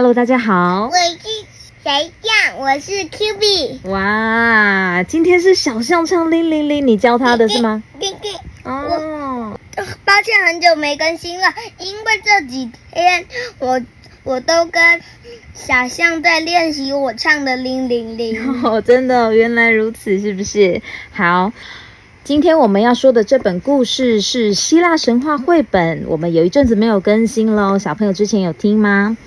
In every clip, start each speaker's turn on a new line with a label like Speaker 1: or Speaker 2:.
Speaker 1: Hello，大家好
Speaker 2: 我。是谁酱？我是 Q B。
Speaker 1: 哇，今天是小象唱铃铃铃，你教他的是吗？哦，
Speaker 2: 抱歉很久没更新了，因为这几天我我都跟小象在练习我唱的铃铃铃。
Speaker 1: 哦，真的哦，原来如此，是不是？好，今天我们要说的这本故事是希腊神话绘本，我们有一阵子没有更新喽，小朋友之前有听吗？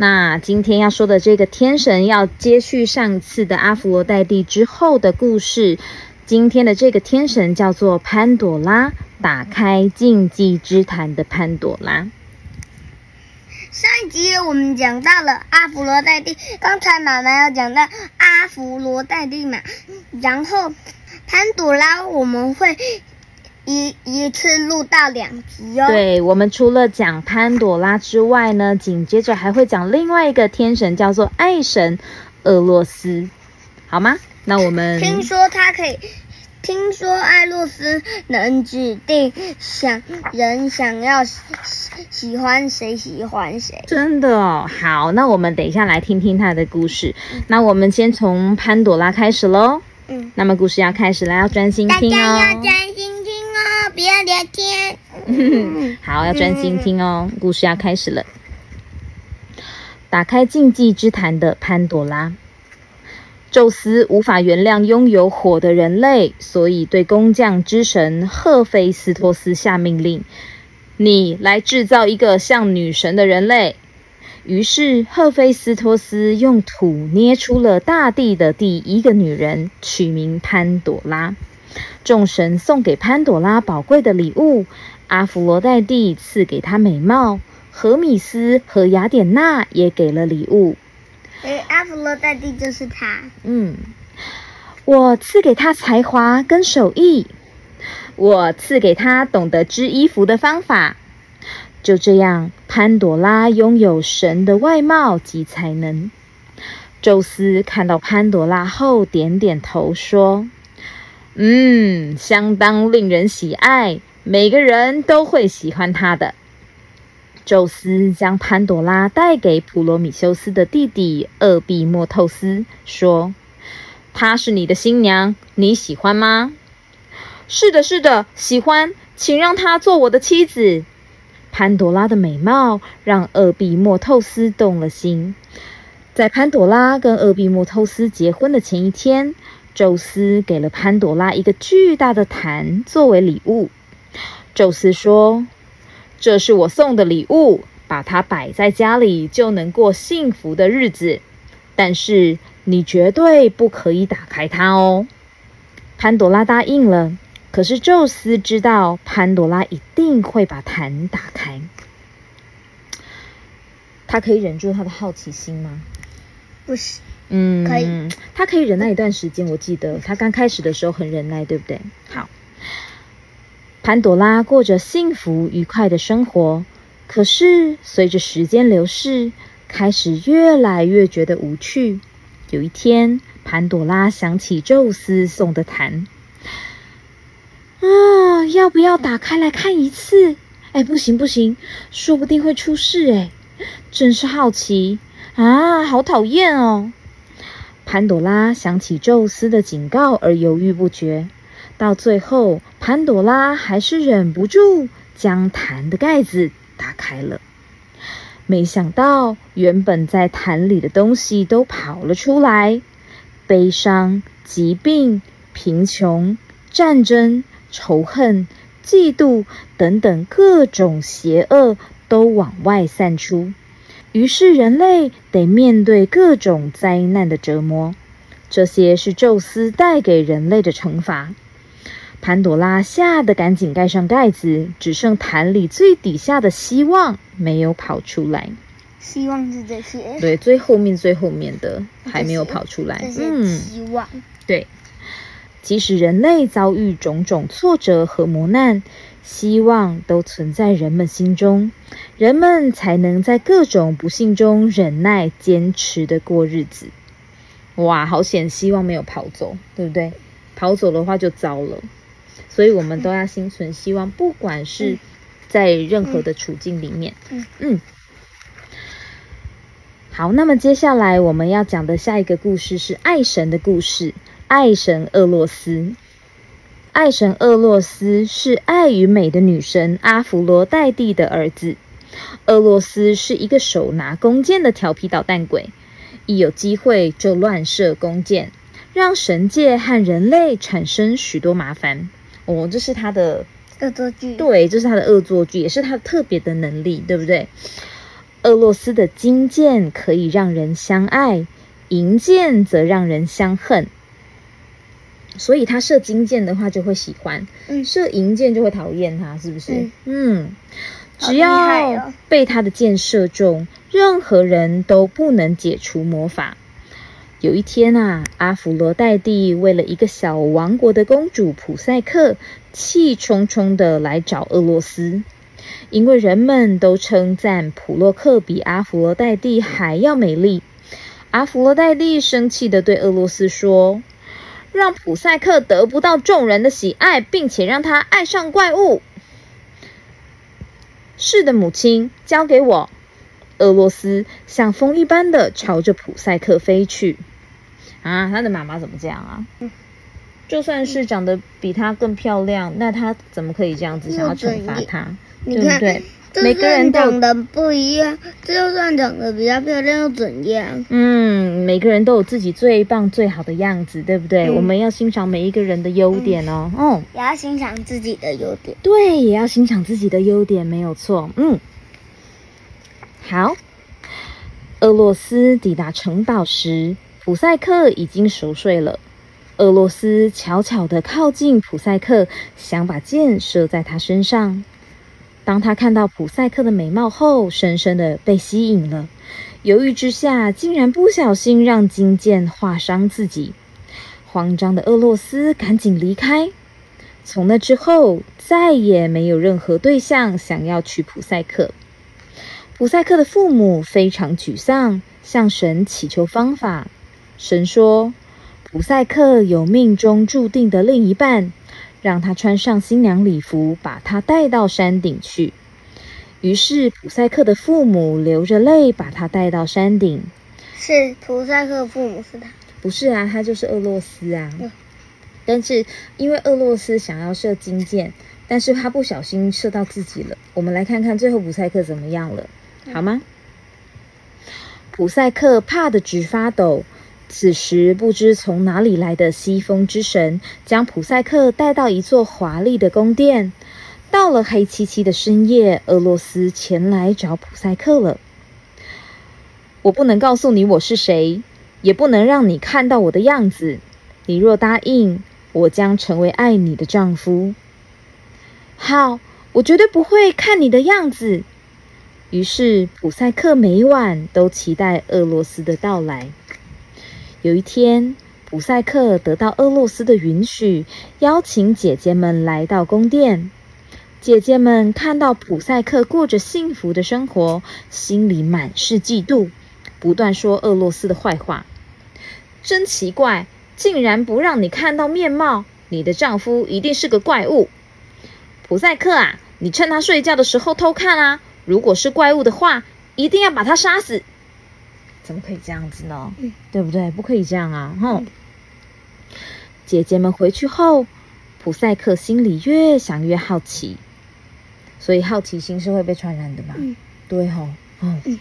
Speaker 1: 那今天要说的这个天神要接续上次的阿佛罗代蒂之后的故事，今天的这个天神叫做潘朵拉，打开禁忌之坛的潘朵拉。
Speaker 2: 上一集我们讲到了阿弗罗代蒂，刚才妈妈要讲到阿弗罗代蒂嘛，然后潘朵拉我们会一一次录到两集哦。，
Speaker 1: 对我们除了讲潘朵拉之外呢，紧接着还会讲另外一个天神，叫做爱神俄洛斯，好吗？那我们
Speaker 2: 听说他可以。听说爱洛斯能指定想人想要喜喜欢谁喜欢谁。
Speaker 1: 真的哦，好，那我们等一下来听听他的故事。那我们先从潘朵拉开始喽。
Speaker 2: 嗯，
Speaker 1: 那么故事要开始了，要专心听哦。
Speaker 2: 家要专心不要聊天。
Speaker 1: 好，要专心听哦，故事要开始了。打开禁忌之谈的潘朵拉。宙斯无法原谅拥有火的人类，所以对工匠之神赫菲斯托斯下命令：“你来制造一个像女神的人类。”于是，赫菲斯托斯用土捏出了大地的第一个女人，取名潘朵拉。众神送给潘朵拉宝贵的礼物，阿弗罗代蒂赐给她美貌，荷米斯和雅典娜也给了礼物。
Speaker 2: 诶，阿弗罗代蒂就是他。
Speaker 1: 嗯，我赐给他才华跟手艺，我赐给他懂得织衣服的方法。就这样，潘朵拉拥有神的外貌及才能。宙斯看到潘朵拉后，点点头说：“嗯，相当令人喜爱，每个人都会喜欢她的。”宙斯将潘朵拉带给普罗米修斯的弟弟厄庇莫透斯，说：“她是你的新娘，你喜欢吗？”“是的，是的，喜欢，请让她做我的妻子。”潘朵拉的美貌让厄庇莫透斯动了心。在潘朵拉跟厄庇莫透斯结婚的前一天，宙斯给了潘朵拉一个巨大的坛作为礼物。宙斯说：“这是我送的礼物，把它摆在家里就能过幸福的日子。但是你绝对不可以打开它哦。”潘朵拉答应了。可是宙斯知道潘朵拉一定会把坛打开，他可以忍住他的好奇心吗？
Speaker 2: 不是，
Speaker 1: 嗯，
Speaker 2: 可以，
Speaker 1: 他可以忍耐一段时间。我记得他刚开始的时候很忍耐，对不对？好，潘朵拉过着幸福愉快的生活，可是随着时间流逝，开始越来越觉得无趣。有一天，潘朵拉想起宙斯送的坛。啊，要不要打开来看一次？哎，不行不行，说不定会出事哎！真是好奇啊，好讨厌哦！潘朵拉想起宙斯的警告而犹豫不决，到最后，潘朵拉还是忍不住将坛的盖子打开了。没想到，原本在坛里的东西都跑了出来：悲伤、疾病、贫穷、战争。仇恨、嫉妒等等各种邪恶都往外散出，于是人类得面对各种灾难的折磨。这些是宙斯带给人类的惩罚。潘朵拉吓得赶紧盖上盖子，只剩坛里最底下的希望没有跑出来。
Speaker 2: 希望是这些。
Speaker 1: 对，最后面最后面的还没有跑出来。
Speaker 2: 这些希望。
Speaker 1: 对。即使人类遭遇种种挫折和磨难，希望都存在人们心中，人们才能在各种不幸中忍耐、坚持的过日子。哇，好险，希望没有跑走，对不对？跑走的话就糟了。所以我们都要心存希望，不管是在任何的处境里面。
Speaker 2: 嗯
Speaker 1: 嗯。好，那么接下来我们要讲的下一个故事是爱神的故事。爱神厄洛斯，爱神厄洛斯是爱与美的女神阿芙罗黛蒂的儿子。厄洛斯是一个手拿弓箭的调皮捣蛋鬼，一有机会就乱射弓箭，让神界和人类产生许多麻烦。哦，这是他的
Speaker 2: 恶作剧。
Speaker 1: 对，这是他的恶作剧，也是他特别的能力，对不对？俄罗斯的金剑可以让人相爱，银剑则让人相恨。所以他射金箭的话就会喜欢，
Speaker 2: 嗯
Speaker 1: 射银箭就会讨厌他，是不是？
Speaker 2: 嗯
Speaker 1: 嗯，只要
Speaker 2: 哦
Speaker 1: 被他的箭射中，任何人都不能解除魔法。有一天啊，阿芙罗黛蒂为了一个小王国的公主普赛克，气冲冲的来找俄罗斯，因为人们都称赞普洛克比阿芙罗黛蒂还要美丽。阿芙罗黛蒂生气的对俄罗斯说：“让普赛克得不到众人的喜爱，并且让他爱上怪物。”是的，母亲，交给我。俄罗斯像风一般的朝着普赛克飞去。啊，他的妈妈怎么这样啊？
Speaker 2: 嗯
Speaker 1: 就算是长得比他更漂亮，那他怎么可以这样子想要惩罚他？对不对？
Speaker 2: 就
Speaker 1: 每个人都
Speaker 2: 长得不一样，就算长得比较漂亮又怎样？
Speaker 1: 嗯，每个人都有自己最棒、最好的样子，对不对？
Speaker 2: 嗯
Speaker 1: 我们要欣赏每一个人的优点哦。哦，
Speaker 2: 也要欣赏自己的优点。
Speaker 1: 对，也要欣赏自己的优点，没有错。嗯，好。俄罗斯抵达城堡时，普赛克已经熟睡了。俄罗斯悄悄地靠近普赛克，想把箭射在他身上。当他看到普赛克的美貌后，深深地被吸引了。犹豫之下，竟然不小心让金剑划伤自己。慌张的俄罗斯赶紧离开。从那之后，再也没有任何对象想要娶普赛克。普赛克的父母非常沮丧，向神祈求方法。神说：“普赛克有命中注定的另一半，让他穿上新娘礼服，把他带到山顶去。”于是，普赛克的父母流着泪把他带到山顶。
Speaker 2: 是普赛克父母是他。
Speaker 1: 不是啊，他就是俄罗斯啊。
Speaker 2: 嗯
Speaker 1: 但是因为俄罗斯想要射金箭，但是他不小心射到自己了。我们来看看最后普赛克怎么样了，好吗？普赛克怕得直发抖。此时，不知从哪里来的西风之神将普赛克带到一座华丽的宫殿。到了黑漆漆的深夜，俄罗斯前来找普赛克了。我不能告诉你我是谁，也不能让你看到我的样子。你若答应，我将成为爱你的丈夫。好，我绝对不会看你的样子。于是，普赛克每晚都期待俄罗斯的到来。有一天，普赛克得到俄罗斯的允许，邀请姐姐们来到宫殿。姐姐们看到普赛克过着幸福的生活，心里满是嫉妒，不断说俄罗斯的坏话。真奇怪，竟然不让你看到面貌，你的丈夫一定是个怪物。普赛克啊，你趁他睡觉的时候偷看啊！如果是怪物的话，一定要把他杀死。怎么可以这样子呢？
Speaker 2: 嗯
Speaker 1: 对不对？不可以这样啊！哼。
Speaker 2: 嗯
Speaker 1: 姐姐们回去后，普赛克心里越想越好奇，所以好奇心是会被传染的嘛？
Speaker 2: 嗯
Speaker 1: 对吼、哦。
Speaker 2: 嗯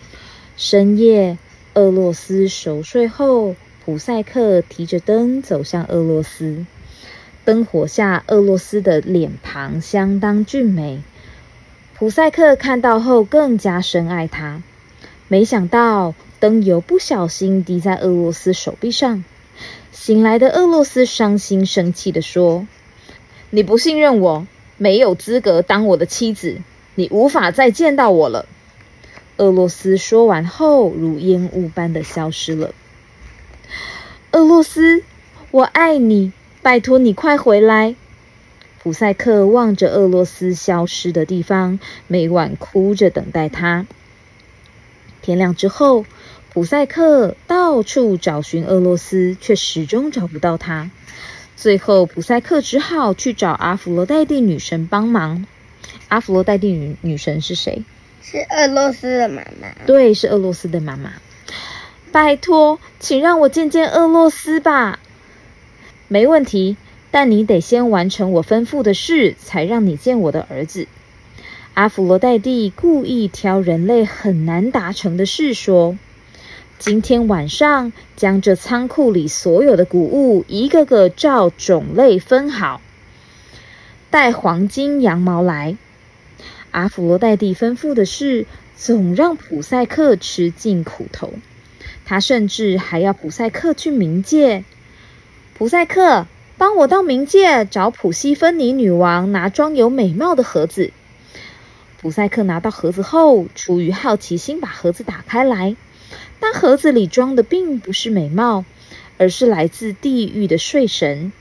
Speaker 1: 深夜，俄罗斯熟睡后，普赛克提着灯走向俄罗斯。灯火下，俄罗斯的脸庞相当俊美。普赛克看到后更加深爱他。没想到灯油不小心滴在俄罗斯手臂上。醒来的俄罗斯伤心生气地说：“你不信任我，没有资格当我的妻子，你无法再见到我了。”俄罗斯说完后，如烟雾般的消失了。俄罗斯，我爱你，拜托你快回来。普赛克望着俄罗斯消失的地方，每晚哭着等待他。天亮之后，普赛克到处找寻俄罗斯，却始终找不到他。最后，普赛克只好去找阿芙罗黛蒂女神帮忙。阿芙罗黛蒂女女神是谁？
Speaker 2: 是俄罗斯的妈妈。
Speaker 1: 对，是俄罗斯的妈妈。拜托，请让我见见俄罗斯吧。没问题，但你得先完成我吩咐的事，才让你见我的儿子。阿弗罗代蒂故意挑人类很难达成的事说：“今天晚上将这仓库里所有的谷物一个个照种类分好，带黄金羊毛来。”阿弗罗代蒂吩咐的事，总让普赛克吃尽苦头。他甚至还要普赛克去冥界。普赛克，帮我到冥界找普西芬尼女王拿装有美貌的盒子。普赛克拿到盒子后，出于好奇心，把盒子打开来。盒子里装的并不是美貌，而是来自地狱的睡神。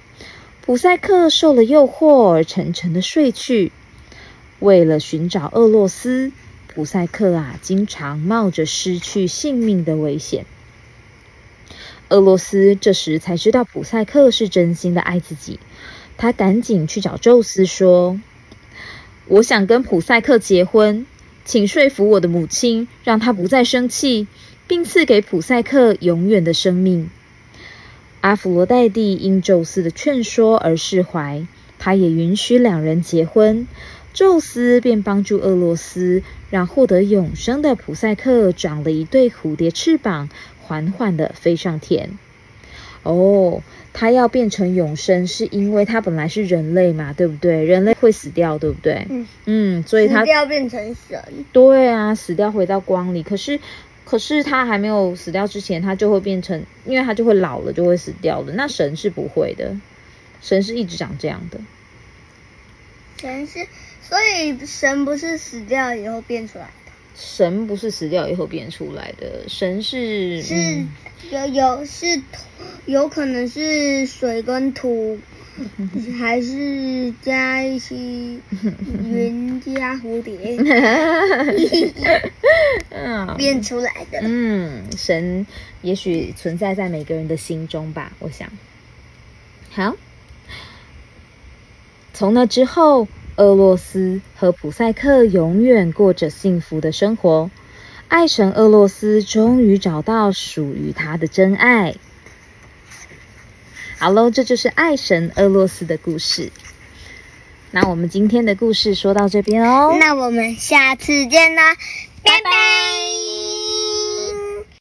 Speaker 1: 普赛克受了诱惑而沉沉的睡去。为了寻找厄洛斯，普赛克啊，经常冒着失去性命的危险。厄洛斯这时才知道普赛克是真心的爱自己，他赶紧去找宙斯说。我想跟普赛克结婚，请说服我的母亲，让她不再生气，并赐给普赛克永远的生命。阿弗罗代蒂因宙斯的劝说而释怀，他也允许两人结婚。宙斯便帮助俄罗斯，让获得永生的普赛克长了一对蝴蝶翅膀，缓缓地飞上天。哦。他要变成永生，是因为他本来是人类嘛，对不对？人类会死掉，对不对？嗯嗯，所以他
Speaker 2: 要变成神。
Speaker 1: 对啊，死掉回到光里。可是，可是他还没有死掉之前，他就会变成，因为他就会老了，就会死掉的。那神是不会的，神是一直长这样的。
Speaker 2: 神是，所以神不是死掉以后变出来的。
Speaker 1: 神不是死掉以后变出来的，神是
Speaker 2: 是有有是有可能是水跟土，还是加一些 云加蝴蝶，变出来的。
Speaker 1: 嗯，神也许存在在每个人的心中吧，我想。好，从那之后。俄洛斯和普赛克永远过着幸福的生活。爱神俄洛斯终于找到属于他的真爱。好喽，这就是爱神俄洛斯的故事。那我们今天的故事说到这边哦。
Speaker 2: 那我们下次见啦，拜拜。